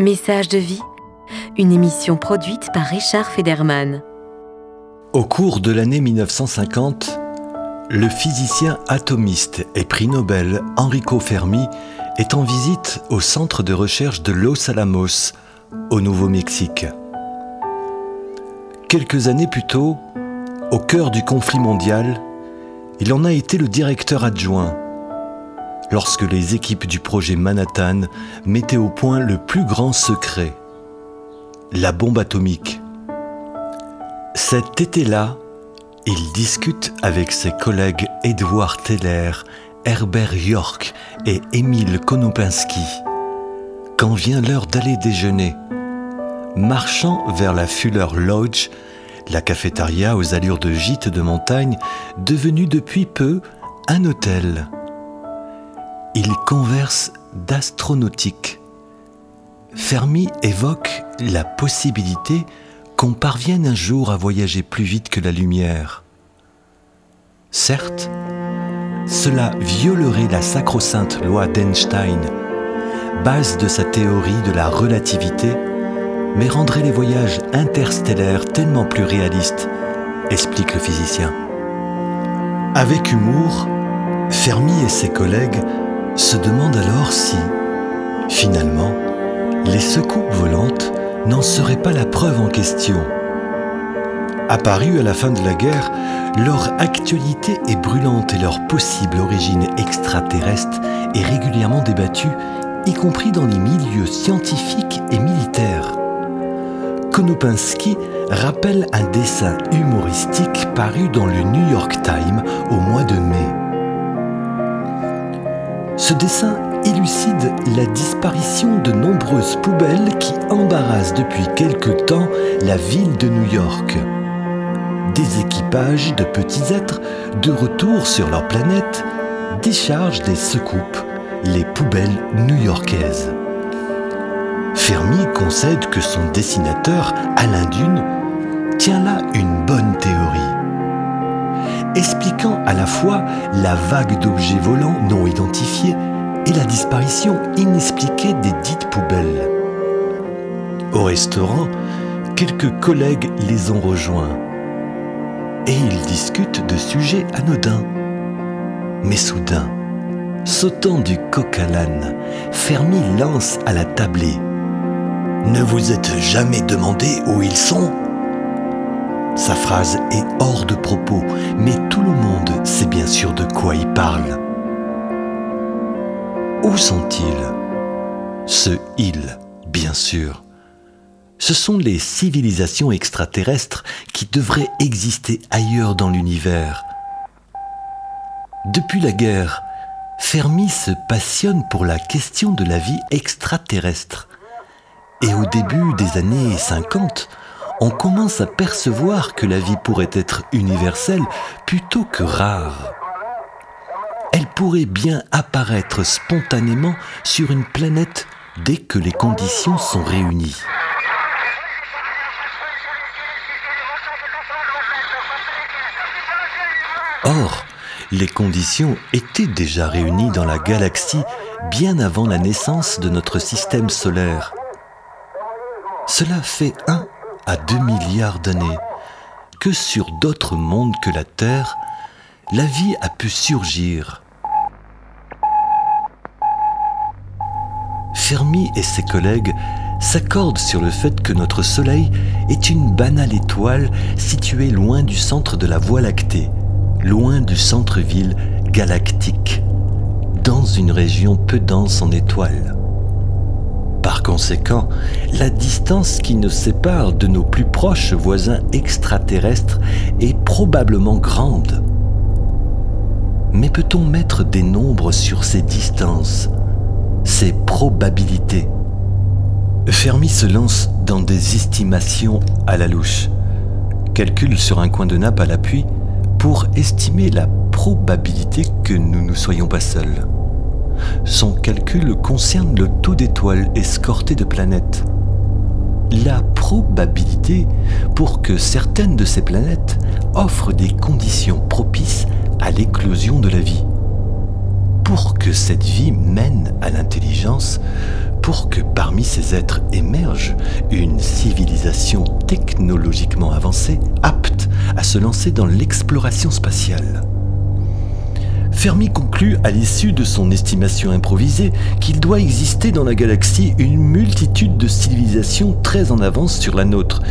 Message de vie, une émission produite par Richard Federman. Au cours de l'année 1950, le physicien atomiste et prix Nobel Enrico Fermi est en visite au centre de recherche de Los Alamos, au Nouveau-Mexique. Quelques années plus tôt, au cœur du conflit mondial, il en a été le directeur adjoint lorsque les équipes du projet Manhattan mettaient au point le plus grand secret, la bombe atomique. Cet été-là, il discute avec ses collègues Edward Teller, Herbert York et Émile Konopinski. Quand vient l'heure d'aller déjeuner, marchant vers la Fuller Lodge, la cafétéria aux allures de gîte de montagne, devenue depuis peu un hôtel. Il converse d'astronautique. Fermi évoque la possibilité qu'on parvienne un jour à voyager plus vite que la lumière. Certes, cela violerait la sacro-sainte loi d'Einstein, base de sa théorie de la relativité, mais rendrait les voyages interstellaires tellement plus réalistes, explique le physicien. Avec humour, Fermi et ses collègues se demande alors si, finalement, les secoupes volantes n'en seraient pas la preuve en question. Apparus à la fin de la guerre, leur actualité est brûlante et leur possible origine extraterrestre est régulièrement débattue, y compris dans les milieux scientifiques et militaires. Konopinski rappelle un dessin humoristique paru dans le New York Times au mois de mai. Ce dessin élucide la disparition de nombreuses poubelles qui embarrassent depuis quelque temps la ville de New York. Des équipages de petits êtres, de retour sur leur planète, déchargent des secoupes, les poubelles new-yorkaises. Fermi concède que son dessinateur, Alain Dune, tient là une bonne théorie expliquant à la fois la vague d'objets volants non identifiés et la disparition inexpliquée des dites poubelles. Au restaurant, quelques collègues les ont rejoints et ils discutent de sujets anodins. Mais soudain, sautant du coq à l'âne, Fermi lance à la tablée. Ne vous êtes jamais demandé où ils sont? Sa phrase est hors de propos, mais tout le monde sait bien sûr de quoi il parle. Où sont-ils? Ce il, bien sûr. Ce sont les civilisations extraterrestres qui devraient exister ailleurs dans l'univers. Depuis la guerre, Fermi se passionne pour la question de la vie extraterrestre. Et au début des années 50, on commence à percevoir que la vie pourrait être universelle plutôt que rare. Elle pourrait bien apparaître spontanément sur une planète dès que les conditions sont réunies. Or, les conditions étaient déjà réunies dans la galaxie bien avant la naissance de notre système solaire. Cela fait un à 2 milliards d'années que sur d'autres mondes que la Terre, la vie a pu surgir. Fermi et ses collègues s'accordent sur le fait que notre Soleil est une banale étoile située loin du centre de la Voie lactée, loin du centre-ville galactique, dans une région peu dense en étoiles. Par conséquent, la distance qui nous sépare de nos plus proches voisins extraterrestres est probablement grande. Mais peut-on mettre des nombres sur ces distances, ces probabilités? Fermi se lance dans des estimations à la louche, calcule sur un coin de nappe à l'appui pour estimer la probabilité que nous ne soyons pas seuls. Son calcul concerne le taux d'étoiles escortées de planètes. La probabilité pour que certaines de ces planètes offrent des conditions propices à l'éclosion de la vie. Pour que cette vie mène à l'intelligence, pour que parmi ces êtres émerge une civilisation technologiquement avancée, apte à se lancer dans l'exploration spatiale. Fermi conclut à l'issue de son estimation improvisée qu'il doit exister dans la galaxie une multitude de civilisations très en avance sur la nôtre,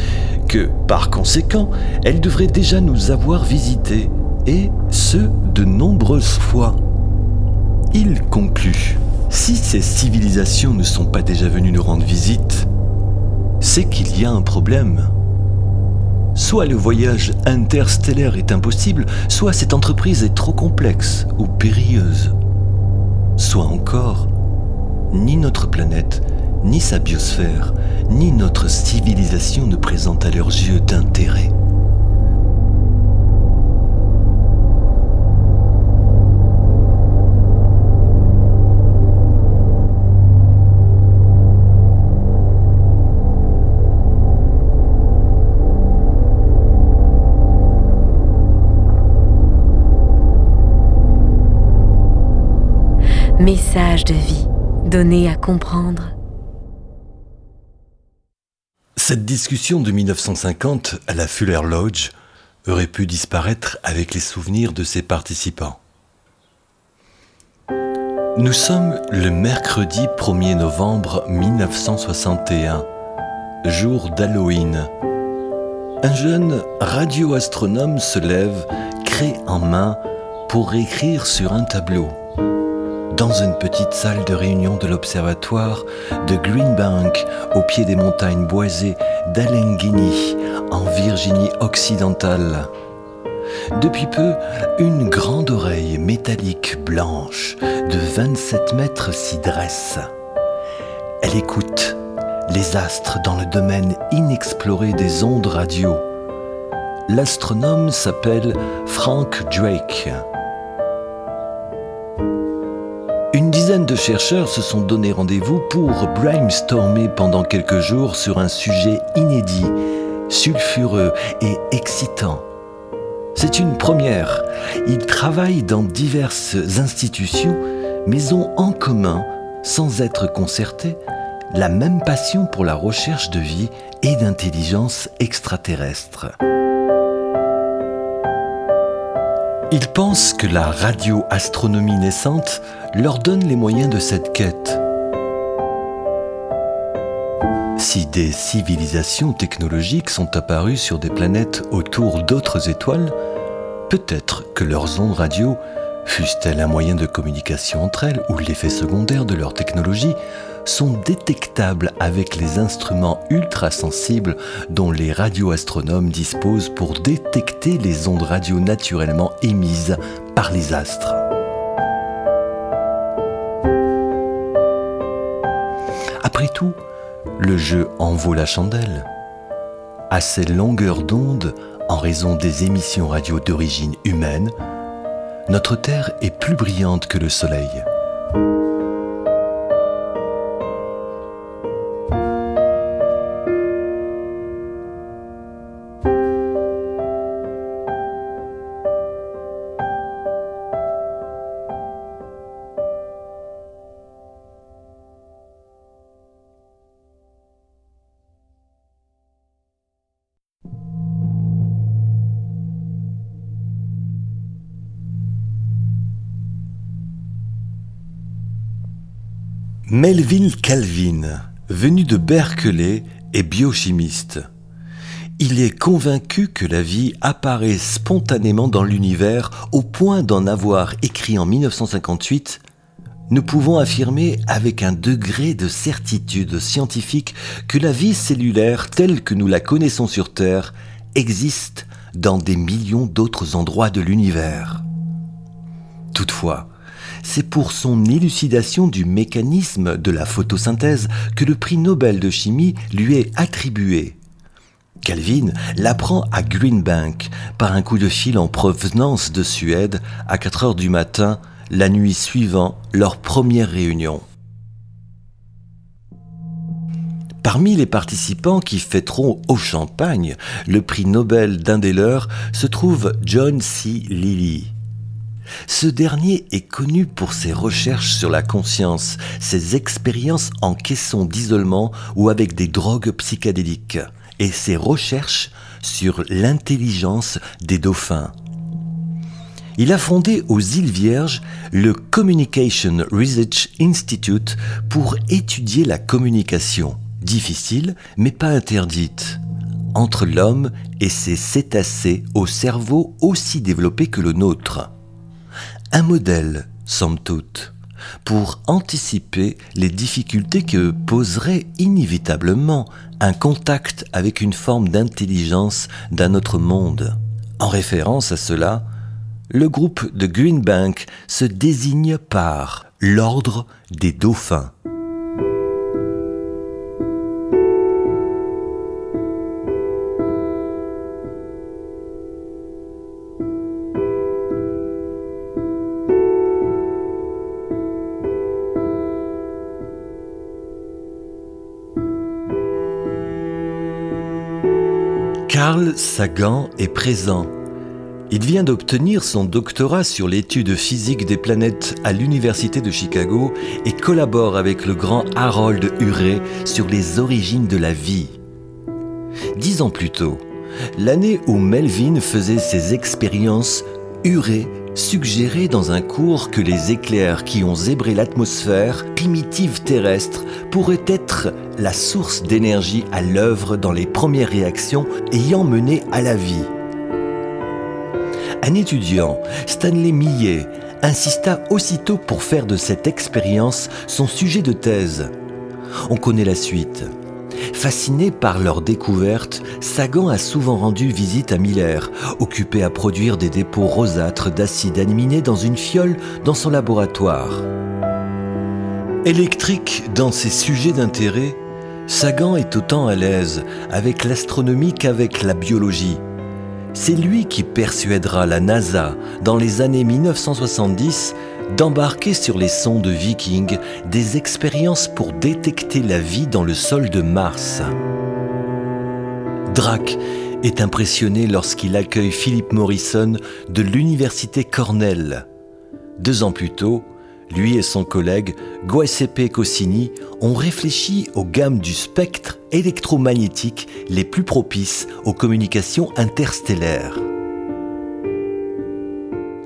que, par conséquent, elle devrait déjà nous avoir visités, et ce, de nombreuses fois. Il conclut, si ces civilisations ne sont pas déjà venues nous rendre visite, c'est qu'il y a un problème. Soit le voyage interstellaire est impossible, soit cette entreprise est trop complexe ou périlleuse. Soit encore, ni notre planète, ni sa biosphère, ni notre civilisation ne présentent à leurs yeux d'intérêt. Message de vie donné à comprendre. Cette discussion de 1950 à la Fuller Lodge aurait pu disparaître avec les souvenirs de ses participants. Nous sommes le mercredi 1er novembre 1961, jour d'Halloween. Un jeune radioastronome se lève, craie en main, pour écrire sur un tableau dans une petite salle de réunion de l'observatoire de Greenbank au pied des montagnes boisées d'Allegheny en Virginie occidentale. Depuis peu, une grande oreille métallique blanche de 27 mètres s'y dresse. Elle écoute les astres dans le domaine inexploré des ondes radio. L'astronome s'appelle Frank Drake. De chercheurs se sont donné rendez-vous pour brainstormer pendant quelques jours sur un sujet inédit, sulfureux et excitant. C'est une première. Ils travaillent dans diverses institutions, mais ont en commun, sans être concertés, la même passion pour la recherche de vie et d'intelligence extraterrestre. Ils pensent que la radioastronomie naissante leur donne les moyens de cette quête. Si des civilisations technologiques sont apparues sur des planètes autour d'autres étoiles, peut-être que leurs ondes radio, fussent-elles un moyen de communication entre elles ou l'effet secondaire de leur technologie, sont détectables avec les instruments ultrasensibles dont les radioastronomes disposent pour détecter les ondes radio naturellement émises par les astres. Après tout, le jeu en vaut la chandelle. À ces longueurs d'onde, en raison des émissions radio d'origine humaine, notre Terre est plus brillante que le Soleil. Melvin Calvin, venu de Berkeley, est biochimiste. Il est convaincu que la vie apparaît spontanément dans l'univers au point d'en avoir écrit en 1958 nous pouvons affirmer avec un degré de certitude scientifique que la vie cellulaire telle que nous la connaissons sur Terre existe dans des millions d'autres endroits de l'univers. Toutefois, c'est pour son élucidation du mécanisme de la photosynthèse que le prix Nobel de chimie lui est attribué. Calvin l'apprend à Greenbank par un coup de fil en provenance de Suède à 4 heures du matin, la nuit suivant leur première réunion. Parmi les participants qui fêteront au champagne le prix Nobel d'un des leurs se trouve John C. Lilly. Ce dernier est connu pour ses recherches sur la conscience, ses expériences en caisson d'isolement ou avec des drogues psychédéliques, et ses recherches sur l'intelligence des dauphins. Il a fondé aux îles Vierges le Communication Research Institute pour étudier la communication, difficile mais pas interdite, entre l'homme et ses cétacés au cerveau aussi développé que le nôtre. Un modèle, somme toute, pour anticiper les difficultés que poserait inévitablement un contact avec une forme d'intelligence d'un autre monde. En référence à cela, le groupe de Green Bank se désigne par l'ordre des dauphins. Carl Sagan est présent il vient d'obtenir son doctorat sur l'étude physique des planètes à l'Université de Chicago et collabore avec le grand Harold Urey sur les origines de la vie. Dix ans plus tôt, l'année où Melvin faisait ses expériences, Urey suggérait dans un cours que les éclairs qui ont zébré l'atmosphère primitive terrestre pourraient être la source d'énergie à l'œuvre dans les premières réactions ayant mené à la vie. Un étudiant, Stanley Millet, insista aussitôt pour faire de cette expérience son sujet de thèse. On connaît la suite. Fasciné par leur découverte, Sagan a souvent rendu visite à Miller, occupé à produire des dépôts rosâtres d'acide aminé dans une fiole dans son laboratoire. Électrique dans ses sujets d'intérêt, Sagan est autant à l'aise avec l'astronomie qu'avec la biologie. C'est lui qui persuadera la NASA dans les années 1970 d'embarquer sur les sondes Viking des expériences pour détecter la vie dans le sol de Mars. Drake est impressionné lorsqu'il accueille Philip Morrison de l'Université Cornell. Deux ans plus tôt, lui et son collègue Giuseppe Cossini ont réfléchi aux gammes du spectre électromagnétique les plus propices aux communications interstellaires.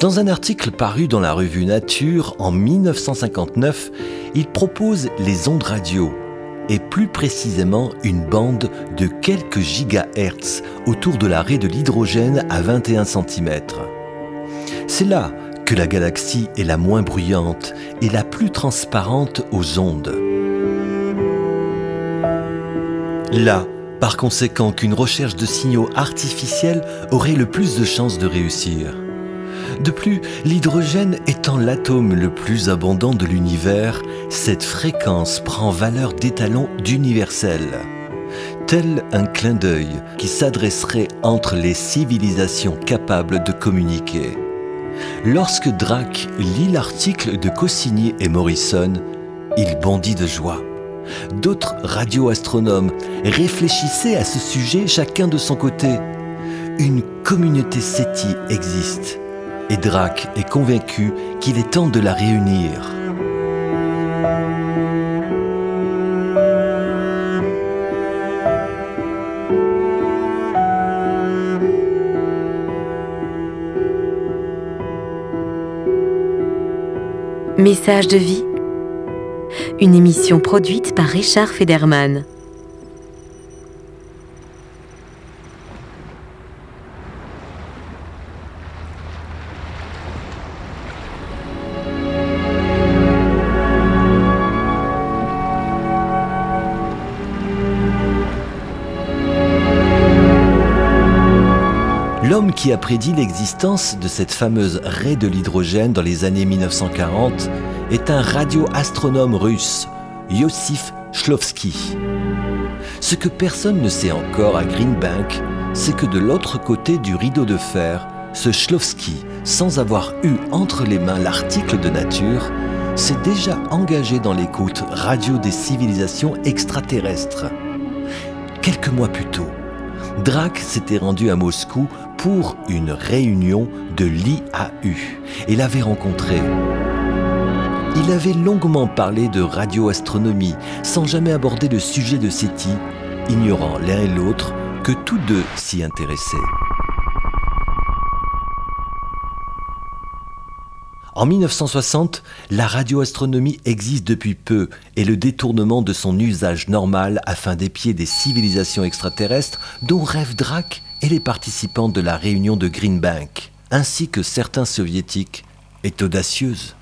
Dans un article paru dans la revue Nature en 1959, il propose les ondes radio, et plus précisément une bande de quelques gigahertz autour de l'arrêt de l'hydrogène à 21 cm. C'est là que la galaxie est la moins bruyante et la plus transparente aux ondes. Là, par conséquent, qu'une recherche de signaux artificiels aurait le plus de chances de réussir. De plus, l'hydrogène étant l'atome le plus abondant de l'univers, cette fréquence prend valeur d'étalon d'universel. Tel un clin d'œil qui s'adresserait entre les civilisations capables de communiquer. Lorsque Drake lit l'article de Cossini et Morrison, il bondit de joie. D'autres radioastronomes réfléchissaient à ce sujet chacun de son côté. Une communauté SETI existe et Drake est convaincu qu'il est temps de la réunir. Message de vie. Une émission produite par Richard Federman. Qui a prédit l'existence de cette fameuse raie de l'hydrogène dans les années 1940 est un radioastronome russe, Yosif Shlovsky. Ce que personne ne sait encore à Greenbank, c'est que de l'autre côté du rideau de fer, ce Shlovsky, sans avoir eu entre les mains l'article de nature, s'est déjà engagé dans l'écoute radio des civilisations extraterrestres. Quelques mois plus tôt, Drake s'était rendu à Moscou pour une réunion de l'IAU et l'avait rencontré. Il avait longuement parlé de radioastronomie sans jamais aborder le sujet de SETI, ignorant l'un et l'autre que tous deux s'y intéressaient. En 1960, la radioastronomie existe depuis peu et le détournement de son usage normal afin d'épier des civilisations extraterrestres dont rêvent Drake et les participants de la réunion de Green Bank, ainsi que certains soviétiques, est audacieuse.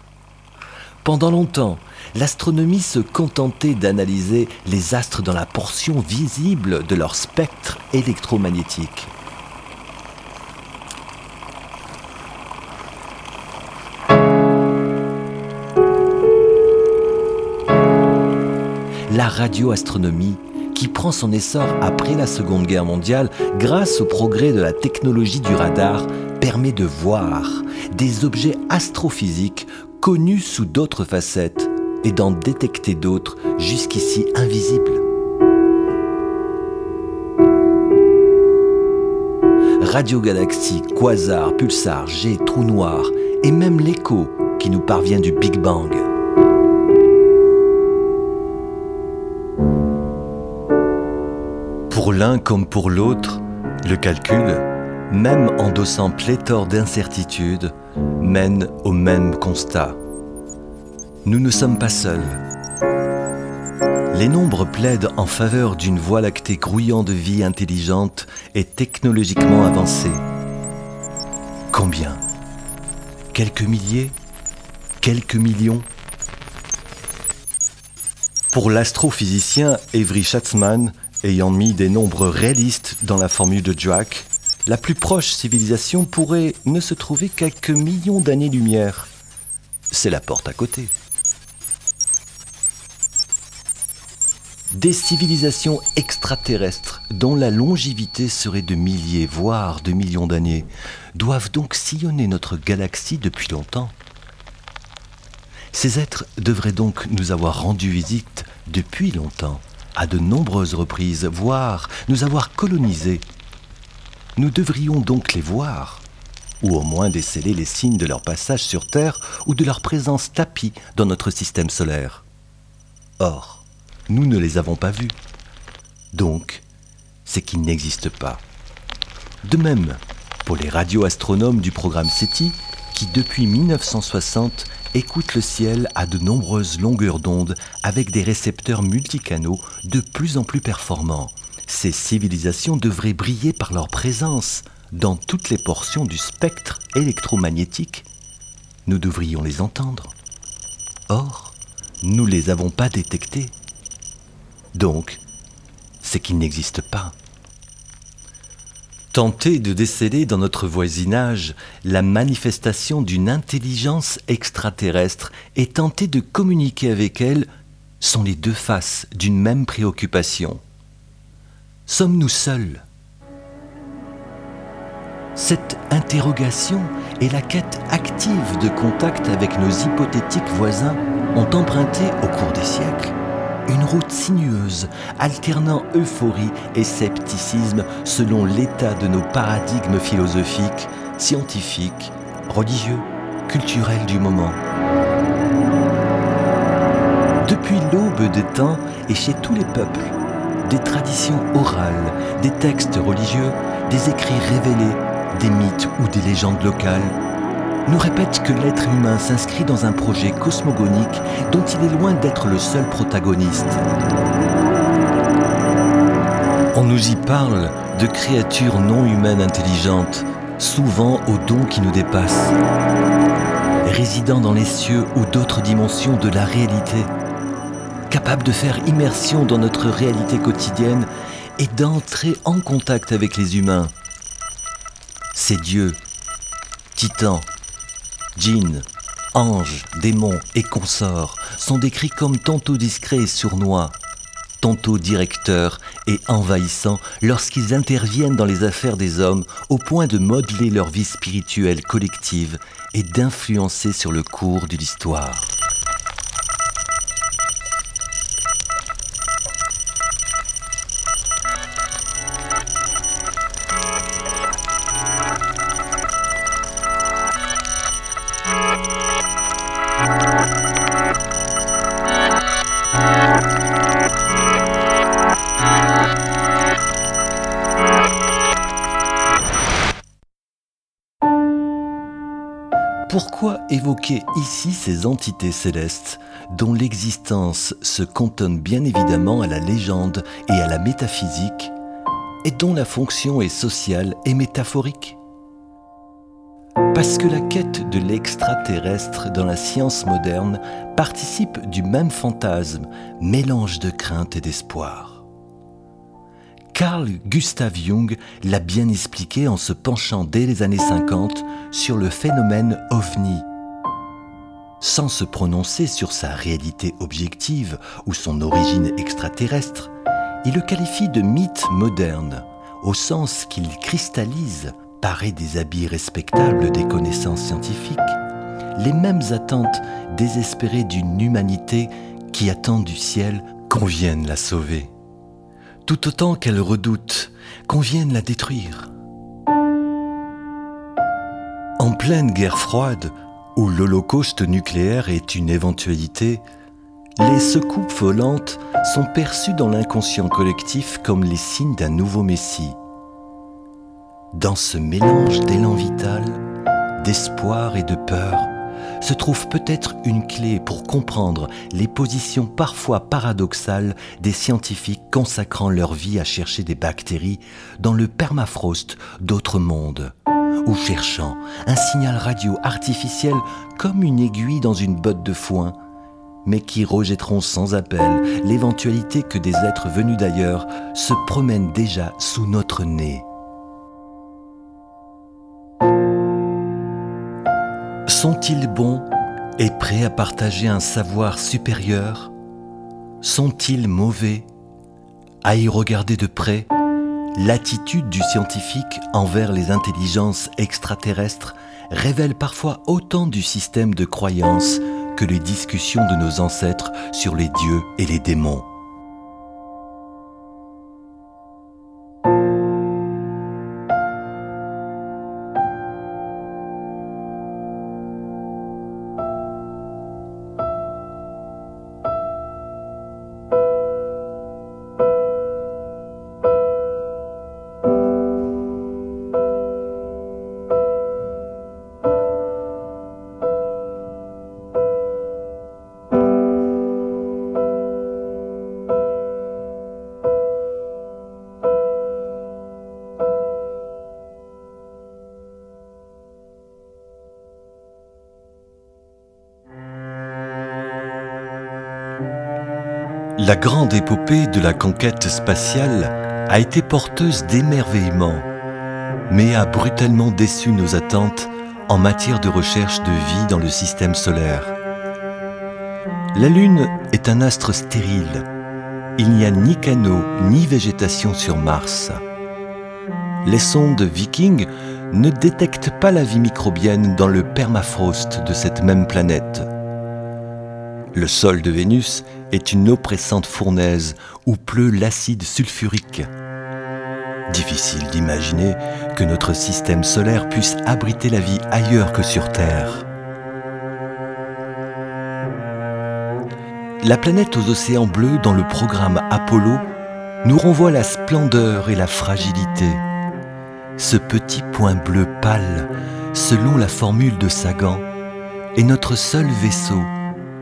Pendant longtemps, l'astronomie se contentait d'analyser les astres dans la portion visible de leur spectre électromagnétique. la radioastronomie, qui prend son essor après la Seconde Guerre mondiale grâce au progrès de la technologie du radar, permet de voir des objets astrophysiques connus sous d'autres facettes et d'en détecter d'autres jusqu'ici invisibles. Radiogalaxies, quasars, pulsars, jets, trous noirs et même l'écho qui nous parvient du Big Bang. Pour l'un comme pour l'autre, le calcul, même endossant pléthore d'incertitudes, mène au même constat. Nous ne sommes pas seuls. Les nombres plaident en faveur d'une voie lactée grouillant de vie intelligente et technologiquement avancée. Combien? Quelques milliers? Quelques millions? Pour l'astrophysicien Avery Schatzman, Ayant mis des nombres réalistes dans la formule de Drake, la plus proche civilisation pourrait ne se trouver qu'à quelques millions d'années-lumière. C'est la porte à côté. Des civilisations extraterrestres dont la longévité serait de milliers, voire de millions d'années, doivent donc sillonner notre galaxie depuis longtemps. Ces êtres devraient donc nous avoir rendu visite depuis longtemps à de nombreuses reprises, voire nous avoir colonisés. Nous devrions donc les voir, ou au moins déceler les signes de leur passage sur Terre ou de leur présence tapis dans notre système solaire. Or, nous ne les avons pas vus. Donc, c'est qu'ils n'existent pas. De même, pour les radioastronomes du programme SETI, qui depuis 1960 écoute le ciel à de nombreuses longueurs d'onde avec des récepteurs multicanaux de plus en plus performants. Ces civilisations devraient briller par leur présence dans toutes les portions du spectre électromagnétique. Nous devrions les entendre. Or, nous ne les avons pas détectés. Donc, c'est qu'ils n'existent pas. Tenter de déceler dans notre voisinage la manifestation d'une intelligence extraterrestre et tenter de communiquer avec elle sont les deux faces d'une même préoccupation. Sommes-nous seuls? Cette interrogation et la quête active de contact avec nos hypothétiques voisins ont emprunté au cours des siècles une route sinueuse, alternant euphorie et scepticisme selon l'état de nos paradigmes philosophiques, scientifiques, religieux, culturels du moment. Depuis l'aube des temps et chez tous les peuples, des traditions orales, des textes religieux, des écrits révélés, des mythes ou des légendes locales, nous répète que l'être humain s'inscrit dans un projet cosmogonique dont il est loin d'être le seul protagoniste. On nous y parle de créatures non humaines intelligentes, souvent aux dons qui nous dépassent, résidant dans les cieux ou d'autres dimensions de la réalité, capables de faire immersion dans notre réalité quotidienne et d'entrer en contact avec les humains. Ces dieux, titans, Djinns, anges, démons et consorts sont décrits comme tantôt discrets et sournois, tantôt directeurs et envahissants lorsqu'ils interviennent dans les affaires des hommes au point de modeler leur vie spirituelle collective et d'influencer sur le cours de l'histoire. Évoquer ici ces entités célestes dont l'existence se cantonne bien évidemment à la légende et à la métaphysique, et dont la fonction est sociale et métaphorique Parce que la quête de l'extraterrestre dans la science moderne participe du même fantasme, mélange de crainte et d'espoir. Carl Gustav Jung l'a bien expliqué en se penchant dès les années 50 sur le phénomène ovni. Sans se prononcer sur sa réalité objective ou son origine extraterrestre, il le qualifie de mythe moderne, au sens qu'il cristallise, paré des habits respectables des connaissances scientifiques, les mêmes attentes désespérées d'une humanité qui attend du ciel qu'on vienne la sauver, tout autant qu'elle redoute qu'on vienne la détruire. En pleine guerre froide, où l'holocauste nucléaire est une éventualité, les secoupes volantes sont perçues dans l'inconscient collectif comme les signes d'un nouveau Messie. Dans ce mélange d'élan vital, d'espoir et de peur, se trouve peut-être une clé pour comprendre les positions parfois paradoxales des scientifiques consacrant leur vie à chercher des bactéries dans le permafrost d'autres mondes, ou cherchant un signal radio artificiel comme une aiguille dans une botte de foin mais qui rejetteront sans appel l'éventualité que des êtres venus d'ailleurs se promènent déjà sous notre nez. Sont-ils bons et prêts à partager un savoir supérieur? Sont-ils mauvais? À y regarder de près, l'attitude du scientifique envers les intelligences extraterrestres révèle parfois autant du système de croyance que les discussions de nos ancêtres sur les dieux et les démons. La grande épopée de la conquête spatiale a été porteuse d'émerveillement, mais a brutalement déçu nos attentes en matière de recherche de vie dans le système solaire. La Lune est un astre stérile. Il n'y a ni canaux ni végétation sur Mars. Les sondes Viking ne détectent pas la vie microbienne dans le permafrost de cette même planète. Le sol de Vénus est une oppressante fournaise où pleut l'acide sulfurique. Difficile d'imaginer que notre système solaire puisse abriter la vie ailleurs que sur Terre. La planète aux océans bleus dans le programme Apollo nous renvoie la splendeur et la fragilité. Ce petit point bleu pâle, selon la formule de Sagan, est notre seul vaisseau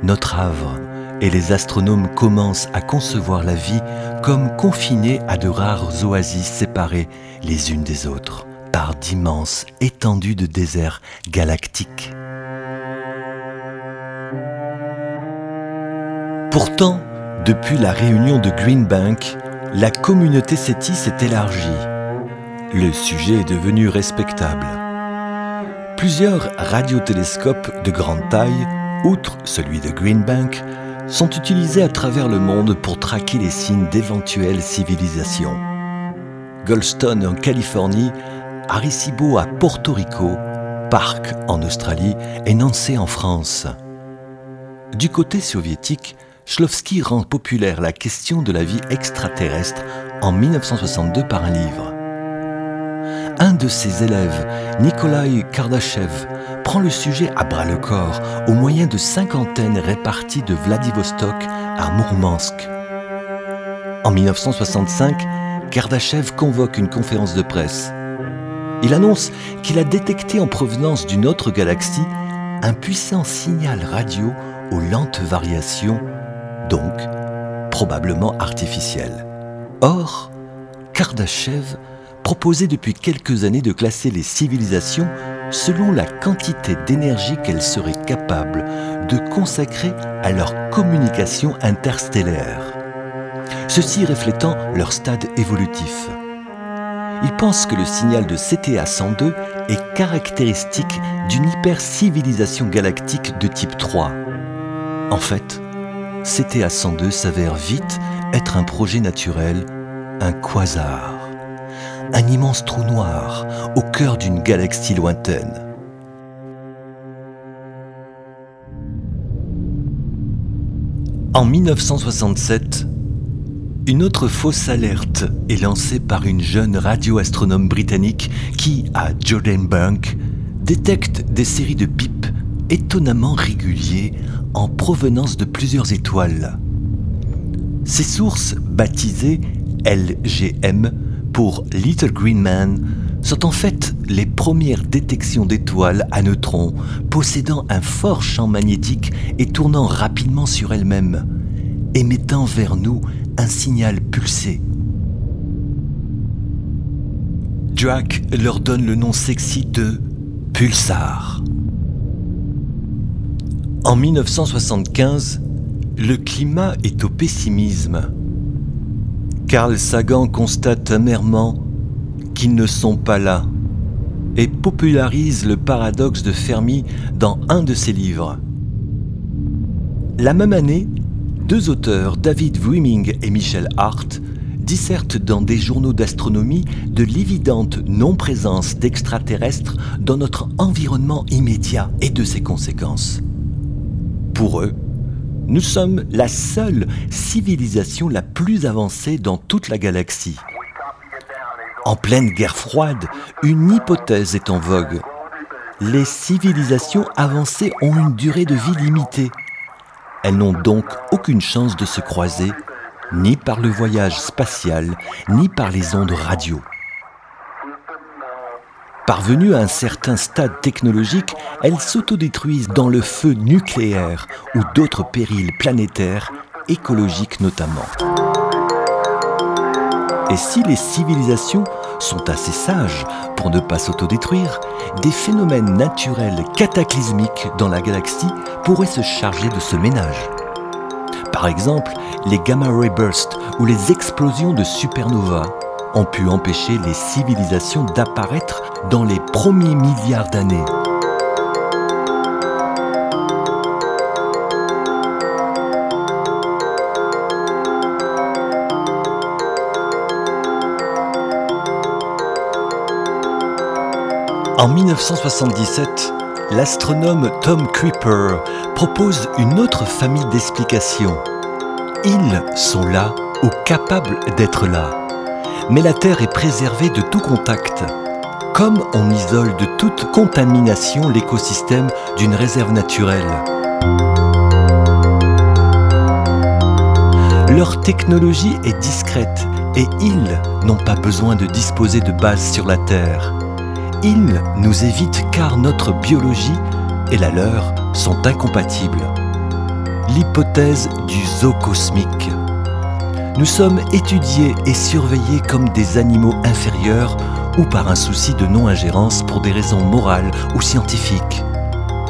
notre havre, et les astronomes commencent à concevoir la vie comme confinée à de rares oasis séparées les unes des autres par d'immenses étendues de déserts galactiques. Pourtant, depuis la réunion de Green Bank, la communauté SETI s'est élargie. Le sujet est devenu respectable. Plusieurs radiotélescopes de grande taille outre celui de Green Bank, sont utilisés à travers le monde pour traquer les signes d'éventuelles civilisations. Goldstone en Californie, Arecibo à Porto Rico, Park en Australie et Nancy en France. Du côté soviétique, Shlovsky rend populaire la question de la vie extraterrestre en 1962 par un livre. Un de ses élèves, Nikolai Kardashev, prend le sujet à bras le corps au moyen de cinquantaines réparties de Vladivostok à Mourmansk. En 1965, Kardashev convoque une conférence de presse. Il annonce qu'il a détecté en provenance d'une autre galaxie un puissant signal radio aux lentes variations, donc probablement artificielles. Or, Kardashev proposait depuis quelques années de classer les civilisations selon la quantité d'énergie qu'elles seraient capables de consacrer à leur communication interstellaire, ceci reflétant leur stade évolutif. Il pense que le signal de CTA 102 est caractéristique d'une hypercivilisation galactique de type 3. En fait, CTA 102 s'avère vite être un projet naturel, un quasar, un immense trou noir au cœur d'une galaxie lointaine. En 1967, une autre fausse alerte est lancée par une jeune radioastronome britannique qui, à Jordan Bank, détecte des séries de pips étonnamment réguliers en provenance de plusieurs étoiles. Ces sources, baptisées LGM pour Little Green Man, sont en fait les premières détections d'étoiles à neutrons possédant un fort champ magnétique et tournant rapidement sur elles-mêmes, émettant vers nous un signal pulsé. Drac leur donne le nom sexy de Pulsar. En 1975, le climat est au pessimisme. Carl Sagan constate amèrement qu'ils ne sont pas là et popularise le paradoxe de Fermi dans un de ses livres. La même année, deux auteurs, David Wiming et Michel Hart, dissertent dans des journaux d'astronomie de l'évidente non-présence d'extraterrestres dans notre environnement immédiat et de ses conséquences. Pour eux, nous sommes la seule civilisation la plus avancée dans toute la galaxie. En pleine guerre froide, une hypothèse est en vogue. Les civilisations avancées ont une durée de vie limitée elles n'ont donc aucune chance de se croiser, ni par le voyage spatial, ni par les ondes radio. Parvenues à un certain stade technologique, elles s'autodétruisent dans le feu nucléaire ou d'autres périls planétaires, écologiques notamment. Et si les civilisations sont assez sages pour ne pas s'autodétruire, des phénomènes naturels cataclysmiques dans la galaxie pourraient se charger de ce ménage. Par exemple, les gamma ray bursts ou les explosions de supernovas ont pu empêcher les civilisations d'apparaître dans les premiers milliards d'années. En 1977, l'astronome Tom Creeper propose une autre famille d'explications. Ils sont là ou capables d'être là. Mais la Terre est préservée de tout contact. Comme on isole de toute contamination l'écosystème d'une réserve naturelle. Leur technologie est discrète et ils n'ont pas besoin de disposer de bases sur la Terre. Ils nous évitent car notre biologie et la leur sont incompatibles. L'hypothèse du zoo cosmique. Nous sommes étudiés et surveillés comme des animaux inférieurs ou par un souci de non-ingérence pour des raisons morales ou scientifiques.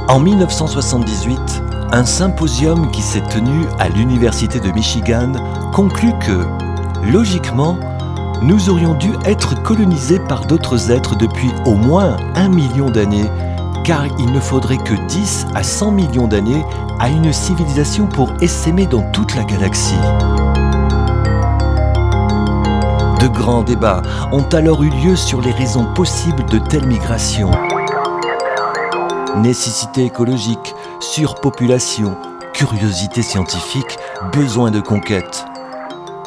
En 1978, un symposium qui s'est tenu à l'Université de Michigan conclut que, logiquement, nous aurions dû être colonisés par d'autres êtres depuis au moins un million d'années, car il ne faudrait que 10 à 100 millions d'années à une civilisation pour essaimer dans toute la galaxie. De grands débats ont alors eu lieu sur les raisons possibles de telles migrations. Nécessité écologique, surpopulation, curiosité scientifique, besoin de conquête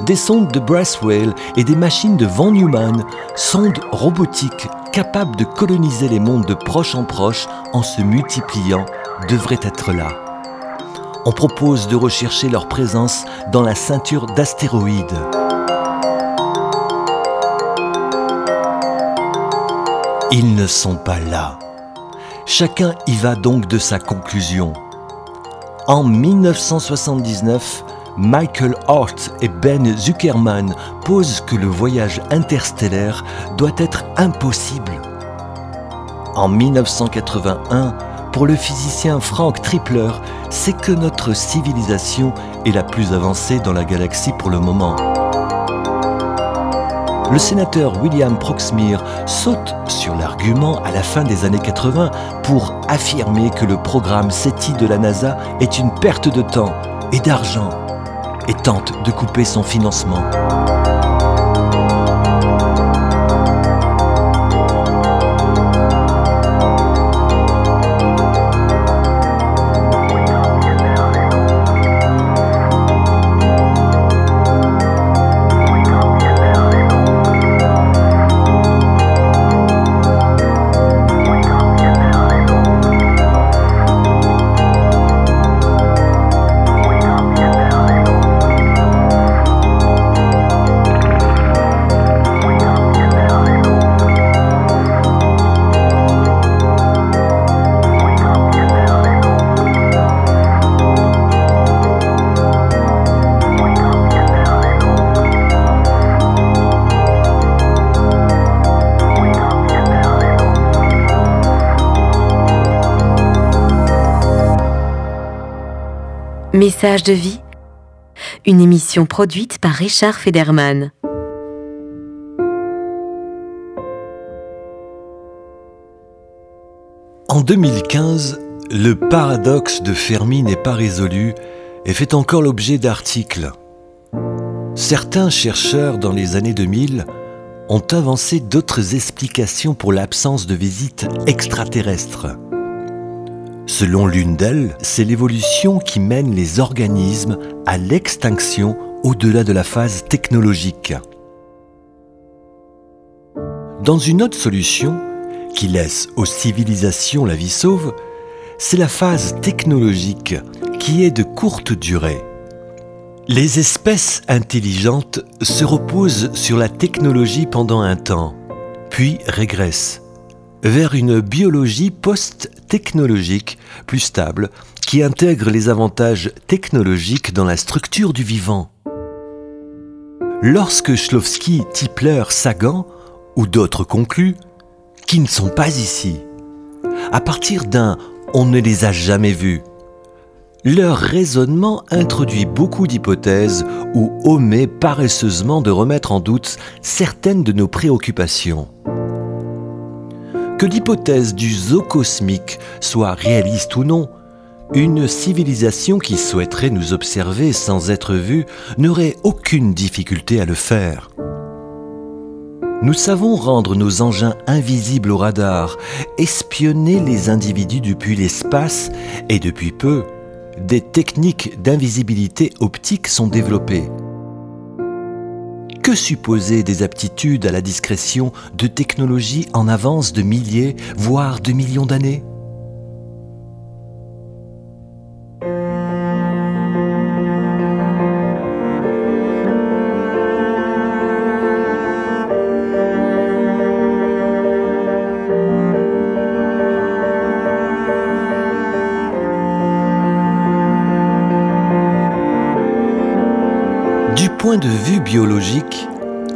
des sondes de Braswell et des machines de Von Neumann, sondes robotiques capables de coloniser les mondes de proche en proche en se multipliant, devraient être là. On propose de rechercher leur présence dans la ceinture d'astéroïdes. Ils ne sont pas là. Chacun y va donc de sa conclusion. En 1979, Michael Hart et Ben Zuckerman posent que le voyage interstellaire doit être impossible. En 1981, pour le physicien Frank Tripler, c'est que notre civilisation est la plus avancée dans la galaxie pour le moment. Le sénateur William Proxmire saute sur l'argument à la fin des années 80 pour affirmer que le programme SETI de la NASA est une perte de temps et d'argent et tente de couper son financement. Message de vie, une émission produite par Richard Federman. En 2015, le paradoxe de Fermi n'est pas résolu et fait encore l'objet d'articles. Certains chercheurs dans les années 2000 ont avancé d'autres explications pour l'absence de visites extraterrestres. Selon l'une d'elles, c'est l'évolution qui mène les organismes à l'extinction au-delà de la phase technologique. Dans une autre solution, qui laisse aux civilisations la vie sauve, c'est la phase technologique qui est de courte durée. Les espèces intelligentes se reposent sur la technologie pendant un temps, puis régressent vers une biologie post-technologique plus stable qui intègre les avantages technologiques dans la structure du vivant. Lorsque Shlovsky, Tipler, Sagan ou d'autres concluent qui ne sont pas ici, à partir d'un on ne les a jamais vus, leur raisonnement introduit beaucoup d'hypothèses ou omet paresseusement de remettre en doute certaines de nos préoccupations. Que l'hypothèse du zoo cosmique soit réaliste ou non, une civilisation qui souhaiterait nous observer sans être vue n'aurait aucune difficulté à le faire. Nous savons rendre nos engins invisibles au radar, espionner les individus depuis l'espace et depuis peu, des techniques d'invisibilité optique sont développées. Que supposer des aptitudes à la discrétion de technologies en avance de milliers, voire de millions d'années? De vue biologique,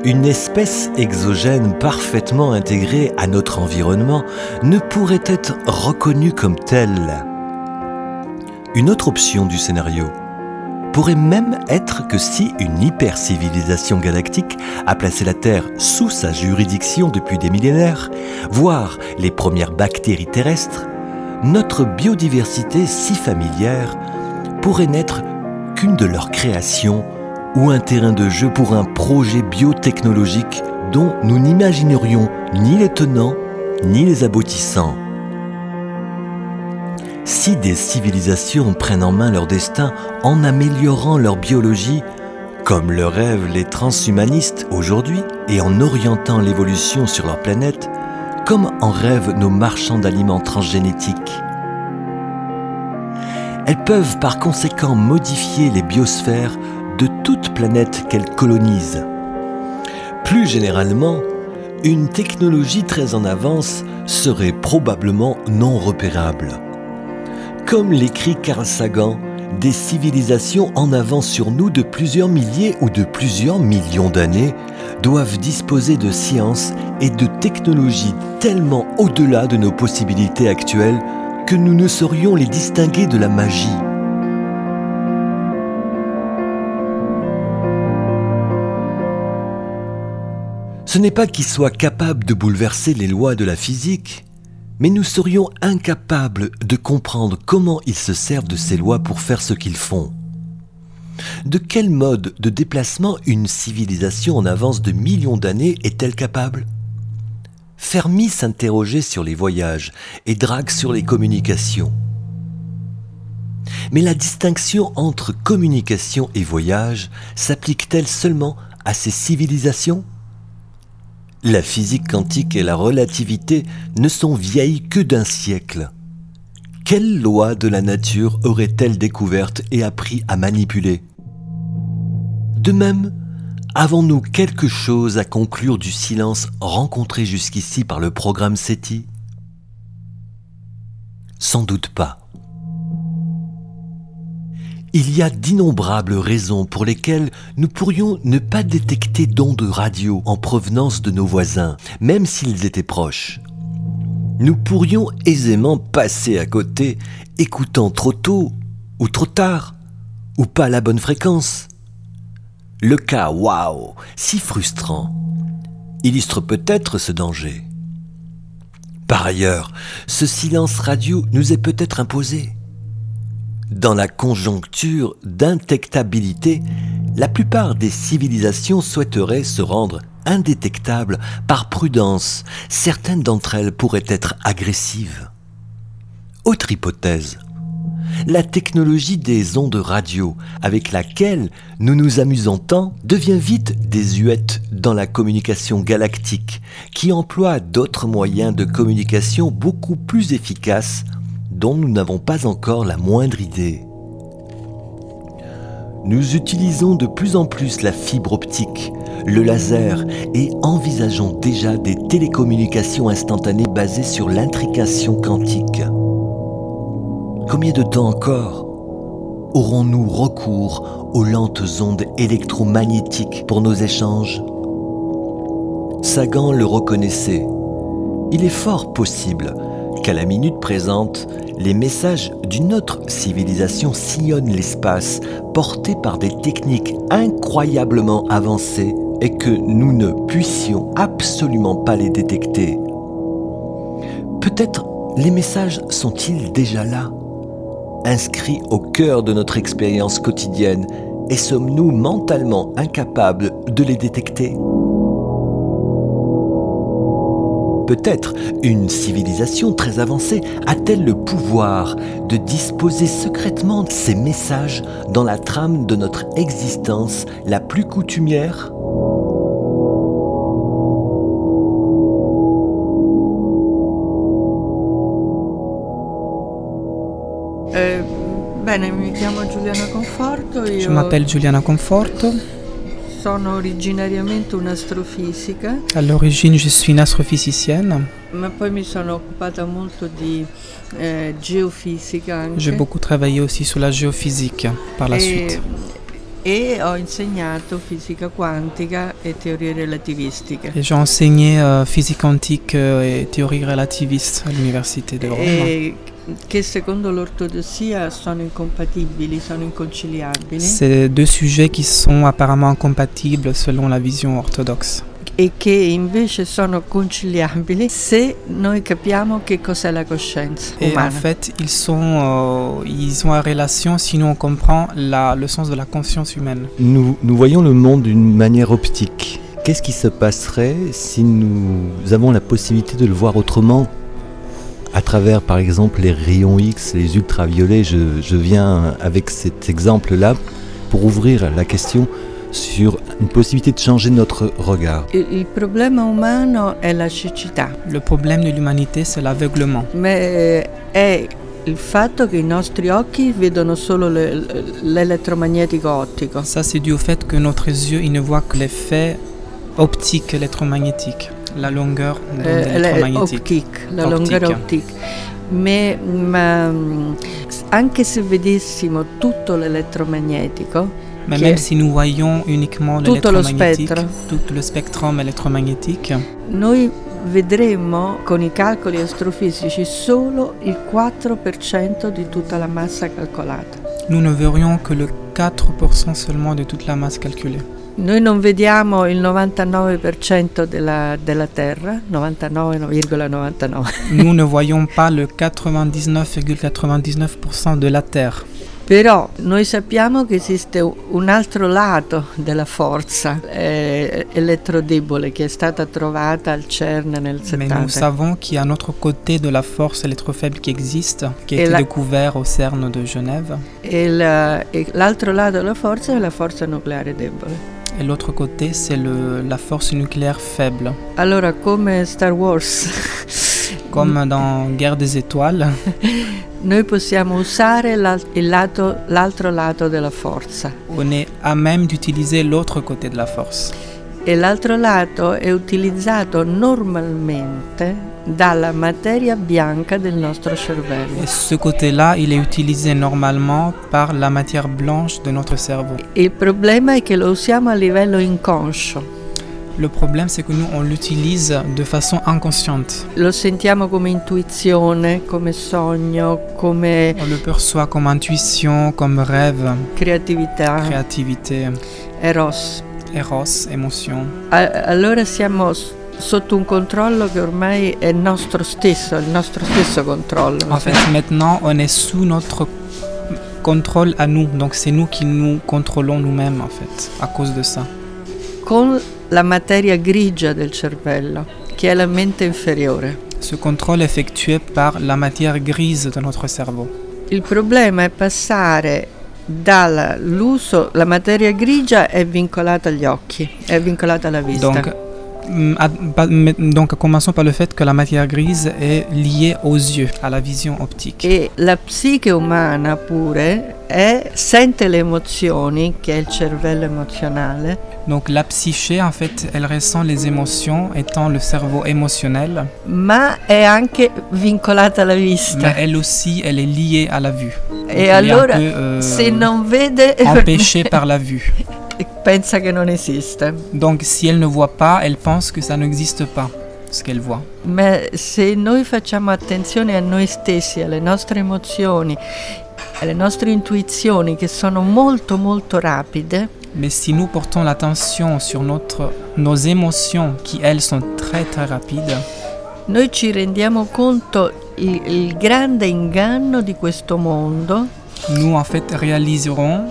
une espèce exogène parfaitement intégrée à notre environnement ne pourrait être reconnue comme telle. Une autre option du scénario pourrait même être que si une hypercivilisation galactique a placé la Terre sous sa juridiction depuis des millénaires, voire les premières bactéries terrestres, notre biodiversité si familière pourrait n'être qu'une de leurs créations ou un terrain de jeu pour un projet biotechnologique dont nous n'imaginerions ni les tenants ni les aboutissants. Si des civilisations prennent en main leur destin en améliorant leur biologie, comme le rêvent les transhumanistes aujourd'hui, et en orientant l'évolution sur leur planète, comme en rêvent nos marchands d'aliments transgénétiques. Elles peuvent par conséquent modifier les biosphères de toute planète qu'elle colonise. Plus généralement, une technologie très en avance serait probablement non repérable. Comme l'écrit Carl Sagan, des civilisations en avance sur nous de plusieurs milliers ou de plusieurs millions d'années doivent disposer de sciences et de technologies tellement au-delà de nos possibilités actuelles que nous ne saurions les distinguer de la magie. Ce n'est pas qu'ils soient capables de bouleverser les lois de la physique, mais nous serions incapables de comprendre comment ils se servent de ces lois pour faire ce qu'ils font. De quel mode de déplacement une civilisation en avance de millions d'années est-elle capable? Fermi s'interrogeait sur les voyages et Drague sur les communications. Mais la distinction entre communication et voyage s'applique-t-elle seulement à ces civilisations? La physique quantique et la relativité ne sont vieilles que d'un siècle. Quelle loi de la nature aurait-elle découverte et appris à manipuler? De même, avons-nous quelque chose à conclure du silence rencontré jusqu'ici par le programme SETI? Sans doute pas. Il y a d'innombrables raisons pour lesquelles nous pourrions ne pas détecter d'ondes radio en provenance de nos voisins, même s'ils étaient proches. Nous pourrions aisément passer à côté, écoutant trop tôt ou trop tard, ou pas la bonne fréquence. Le cas waouh, si frustrant, illustre peut-être ce danger. Par ailleurs, ce silence radio nous est peut-être imposé. Dans la conjoncture d'indétectabilité, la plupart des civilisations souhaiteraient se rendre indétectables par prudence. Certaines d'entre elles pourraient être agressives. Autre hypothèse. La technologie des ondes radio avec laquelle nous nous amusons tant devient vite désuète dans la communication galactique qui emploie d'autres moyens de communication beaucoup plus efficaces dont nous n'avons pas encore la moindre idée. Nous utilisons de plus en plus la fibre optique, le laser et envisageons déjà des télécommunications instantanées basées sur l'intrication quantique. Combien de temps encore aurons-nous recours aux lentes ondes électromagnétiques pour nos échanges? Sagan le reconnaissait. Il est fort possible qu'à la minute présente, les messages d'une autre civilisation sillonnent l'espace, portés par des techniques incroyablement avancées et que nous ne puissions absolument pas les détecter. Peut-être les messages sont-ils déjà là, inscrits au cœur de notre expérience quotidienne, et sommes-nous mentalement incapables de les détecter? Peut-être une civilisation très avancée a-t-elle le pouvoir de disposer secrètement de ces messages dans la trame de notre existence la plus coutumière? Eh, bene, mi chiamo Giuliana Conforto. Je m'appelle Giuliana Conforto. Sono originariamente un'astrofisica, je suis une astrophysicienne. ma poi mi sono occupata molto di eh, geofisica anche. J'ai beaucoup travaillé aussi sur la géophysique par la e, suite. e ho insegnato fisica quantica e teorie relativistiche. Et j'ai enseigné euh, physique quantique euh, et théorie relativiste à l'université de Rome. Che secondo l'ortodossia sono incompatibili, sono inconciliabili? C'est deux sujets qui sont apparemment incompatibles selon la vision orthodoxe. e che invece sono conciliabili se noi capiamo che cos'è la coscienza Et umana. en fait, ils, sont, euh, ils ont une relation si nous on comprend la, le sens de la conscience humaine. Nous, nous voyons le monde d'une manière optique. Qu'est-ce qui se passerait si nous avons la possibilité de le voir autrement? À travers par exemple les rayons X, les ultraviolets Je, je viens avec cet exemple-là pour ouvrir la question sur une possibilité de changer notre regard. Il problema umano è la cecità, Le problème de l'humanité, c'est l'aveuglement. ma eh, è il fatto che i nostri occhi vedono solo le- l'elettromagnetico ottico. Ça, c'est dû au fait que notre yeux, ne voit que l'effet optique électromagnétique. La longueur le- électromagnétique. optique, la Ottica. longhezza ottica. Me- ma mm, anche se vedessimo tutto l'elettromagnetico, Mais qui même si nous voyons uniquement l'électromagnétique, tout le spectrum électromagnétique, noi vedremmo con i calcoli astrofisici solo il 4% di tutta la massa calcolata. nous ne verrions que le 4% seulement de toute la masse calculée. Noi non vediamo il 99% della, della Terra, 99,99, nous ne voyons pas le 99,99% de la Terre. però noi sappiamo che esiste un altro lato della forza eh, elettrodebole che è stata trovata al CERN nel Mais nous 70. savons qu'il y a un autre côté de la force électrofaible qui existe, qui a été la- découvert au CERN de Genève. E, e l'altro lato della forza è la forza nucleare debole. Et l'autre côté, c'est la force nucléaire faible. Allora, come Star Wars, Comme dans Guerre des étoiles, noi possiamo usare l'al- il lato- l'altro lato della forza. on est à même d'utiliser l'autre côté de la force. E l'altro lato è utilizzato normalmente dalla materia bianca del nostro cervello. Et ce côté-là, il est utilisé normalement par la matière blanche de notre cerveau. Il problema è che lo usiamo a livello inconscio. Le problème, c'est que nous, on l'utilise de façon inconsciente. Lo sentiamo come intuizione, come sogno, come On le perçoit comme intuition, comme rêve, creatività, créativité, eros. Éros, émotion. A- allora siamo sotto un controllo che ormai è nostro stesso, il nostro stesso controllo. En fait, maintenant, on est sous notre contrôle à nous. Donc, c'est nous qui nous contrôlons nous-mêmes, en fait, à cause de ça. con la materia grigia del cervello, che è la mente inferiore. Ce contrôle effectué par la matière grise de notre cerveau. Il problema è passare dall'uso, la materia grigia è vincolata agli occhi, è vincolata alla vista. Donc, mm, donc, commençons par le fait que la matière grise est liée aux yeux, à la vision optique. e la psiche umana pure è- sente le emozioni, che è il cervello emozionale, Donc, la psyché, en fait, elle ressent les émotions étant le cerveau émotionnel, ma è anche vincolata alla vista. mais elle aussi, elle est liée à la vue. Donc, e elle est un allora peu, euh, se non vede empêchée par la vue. Pensa che non esiste. Donc, si elle ne voit pas, elle pense que ça n'existe pas, ce qu'elle voit. Ma se noi facciamo attenzione a noi stessi, alle nostre emozioni, alle nostre intuizioni che sono molto molto rapide, Mais si nous portons l'attention sur notre, nos émotions, qui elles sont très très rapides, noi ci rendiamo conto il, il grande inganno di questo mondo nous en fait réaliserons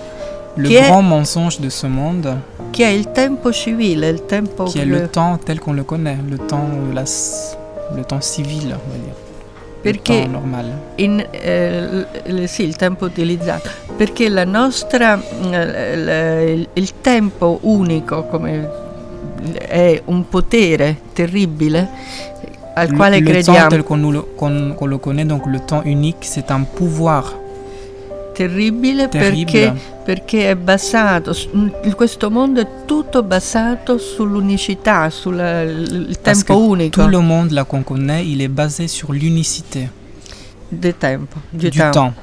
le Qui est- grand mensonge de ce monde, che è il tempo civile, il tempo qui est le temps tel qu'on le connaît, le temps, de la le temps civil, on va dire. Le perché temps normal. in, eh, l- sì, il tempo utilizzato, perché la nostra, eh, l- il, tempo unico come è un potere terribile al Le- quale le, temps crediamo. tel qu'on le, qu'on- qu'on le connaît, donc le temps unique, c'est un pouvoir terribile terrible perché, perché è basato, questo mondo è tutto basato sull'unicità, sul il tempo unico tout le monde là qu'on connaît, il est basé sur l'unicité del tempo, di du tempo. temps.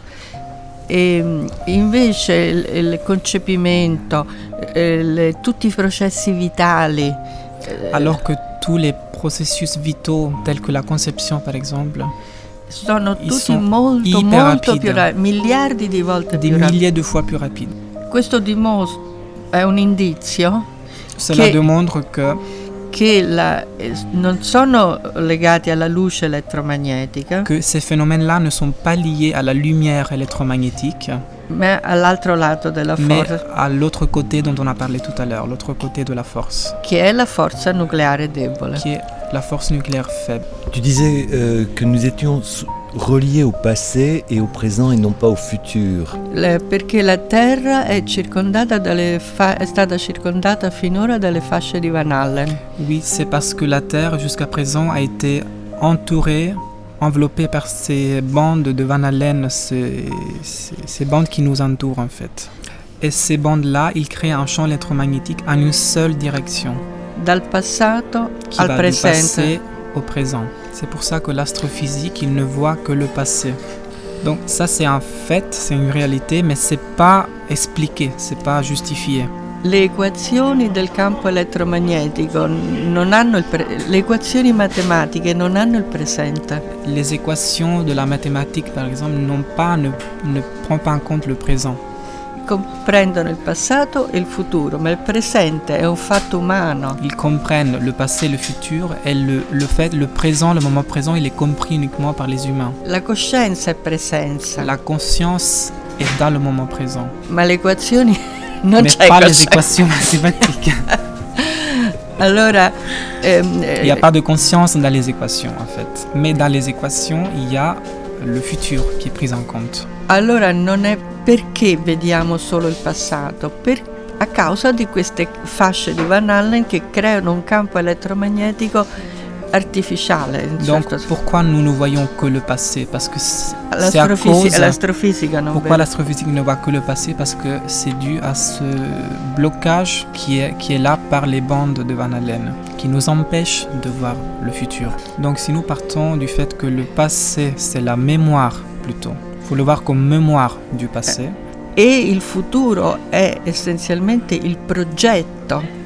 E invece il, il concepimento, eh, le- tutti i processi vitali, eh, Alors que tous les processus vitaux, tels que la conception par exemple, sono tutti sont molto, molto rapidi. più rapidi, miliardi di volte più rapidi. milliers de fois plus rapides. Questo dimostra, è un indizio Cela Che- démontre que che la- non sono legati alla luce elettromagnetica, que ces phénomènes-là ne sont pas liés à la lumière électromagnétique, ma all'altro lato della forza, à l'autre côté dont on a parlé tout à l'heure, l'autre côté de la force, che è la forza nucleare debole. est la force nucléaire faible. Tu disais euh, que nous étions reliés au passé et au présent et non pas au futur. Le- perché la Terra è, circondata dalle fa- è stata circondata finora dalle fasce di Van Allen. Oui, c'est parce que la Terre jusqu'à présent a été entourée, enveloppée par ces bandes de Van Allen, ces, ces- ces bandes qui nous entourent en fait. Et ces bandes-là, ils créent un champ électromagnétique en une seule direction. Dal passato qui al va du passé au présent. C'est pour ça que l'astrophysique, il ne voit que le passé. Donc ça c'est un fait, c'est une réalité, mais c'est pas expliqué, c'est pas justifié. Le equazioni del campo elettromagnetico non hanno il pre- le equazioni matematiche non hanno il presente. Les équations de la mathématique, par exemple, n'ont pas, ne, ne prend pas en compte le présent. Comprendono il passato e il futuro, ma il presente è un fatto umano. Ils comprennent le passé, le futur, et le, le fait, le présent, le moment présent, il est compris uniquement par les humains. La coscienza è presenza, La conscience est dans le moment présent, ma le equazioni non mais c'è pas les équations mathématiques. Allora, ehm, Il n'y a pas de conscience dans les équations, en fait. Mais dans les équations, il y a le futur qui est pris en compte. allora non è perché vediamo solo il passato, per- a causa di queste fasce di Van Allen che creano un campo elettromagnetico artificiale. Donc, certo pourquoi nous ne voyons que le passé? Parce que c'est à cause... non Pourquoi vede. l'astrophysique ne voit que le passé? Parce que c'est dû à ce blocage qui est, qui est là par les bandes de Van Allen, qui nous empêche de voir le futur. Donc si nous partons du fait que le passé, c'est la mémoire plutôt, il faut le voir comme mémoire du passé, E il futuro è essenzialmente il progetto.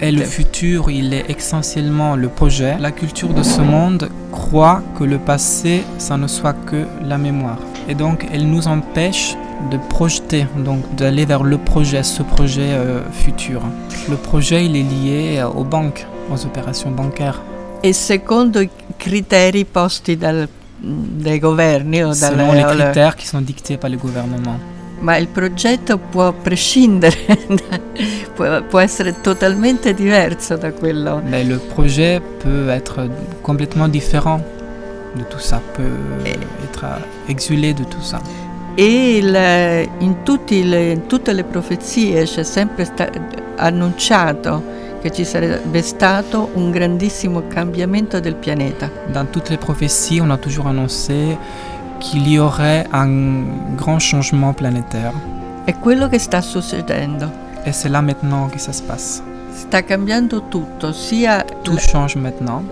Et le futur, il est essentiellement le projet, la culture de ce monde croit que le passé, ça ne soit que la mémoire. Et donc, elle nous empêche de projeter, donc d'aller vers le projet, ce projet euh, futur. Le projet, il est lié euh, aux banques, aux opérations bancaires. E secondo i criteri posti dal- dai governi o dalle, selon les critères qui sont dictés par le gouvernement. Ma il progetto può prescindere, da- può, essere totalmente diverso da quello. Mais le projet peut être complètement différent de tout ça, peut Et- être euh, exilé de tout ça. E il- in, tutti le- in tutte le profezie c'è sempre sta- annunciato che ci sarebbe stato un grandissimo cambiamento del pianeta. Dans toutes les prophéties, on a toujours annoncé qu'il y aurait un grand changement planétaire. È quello che sta succedendo. Et c'est là maintenant que ça se passe. Sta cambiando tutto, sia, Tout change maintenant,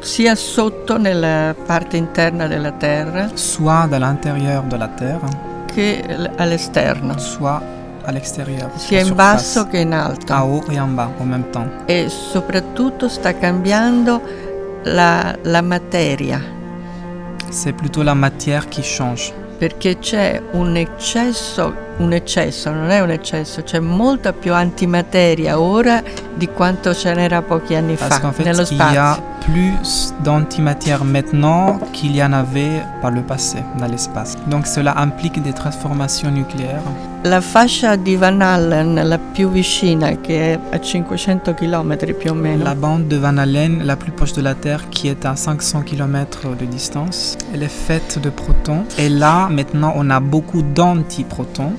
sia sotto nella parte interna della Terra soit dans l'intérieur de la Terre, che l- all'esterno, soit à l'extérieur, sia en in basso surface, che in en alto. haut et en bas en même temps. E soprattutto sta cambiando la, la materia, C'est plutôt la matière qui change. perché c'è un eccesso, un eccesso, non è un eccesso, c'è molta più antimateria ora di quanto ce n'era pochi anni Parce fa qu'en fait, nello il y a spazio. plus d'antimatière maintenant qu'il y en avait par le passé dans l'espace. Donc cela implique des transformations nucléaires. La fascia di Van Allen, la più vicina, che è a 500 km più o meno, La bande de Van Allen, la plus proche de la Terre, qui est à 500 km de distance, elle est faite de protons. Et là, maintenant, on a beaucoup d'antiprotons.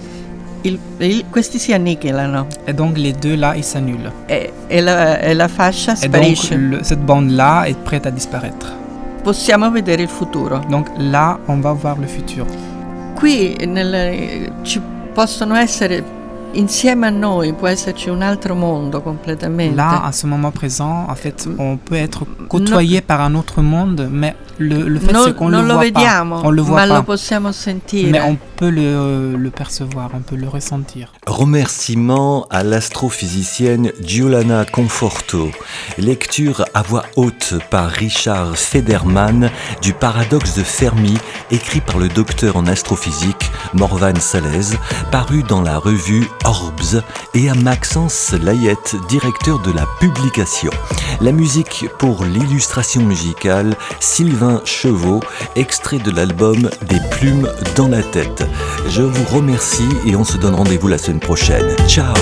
Il- il- questi si annichilano Et donc, les deux là, ils s'annulent. e, e la, e la fascia Et donc, sparisce. le- cette bande-là est prête à disparaître. Possiamo vedere il futuro. Donc là, on va voir le futur. Qui nel- ci possono essere insieme a noi, può esserci un altro mondo completamente. Là, à ce moment présent, en fait, on peut être côtoyé par un autre monde, mais le, le fait, c'est qu'on non le lo voit vediamo, pas. On le voit ma pas. lo possiamo sentire. Mais on peut le, le percevoir, on peut le ressentir. Remerciements à l'astrophysicienne Giuliana Conforto. Lecture à voix haute par Richard Federman du Paradoxe de Fermi, écrit par le docteur en astrophysique Morvan Salez, paru dans la revue Orbs et à Maxence Layette, directeur de la publication. La musique pour l'illustration musicale, Sylvain Chevaux, extrait de l'album Des plumes dans la tête. Je vous remercie et on se donne rendez-vous la semaine prochaine. Ciao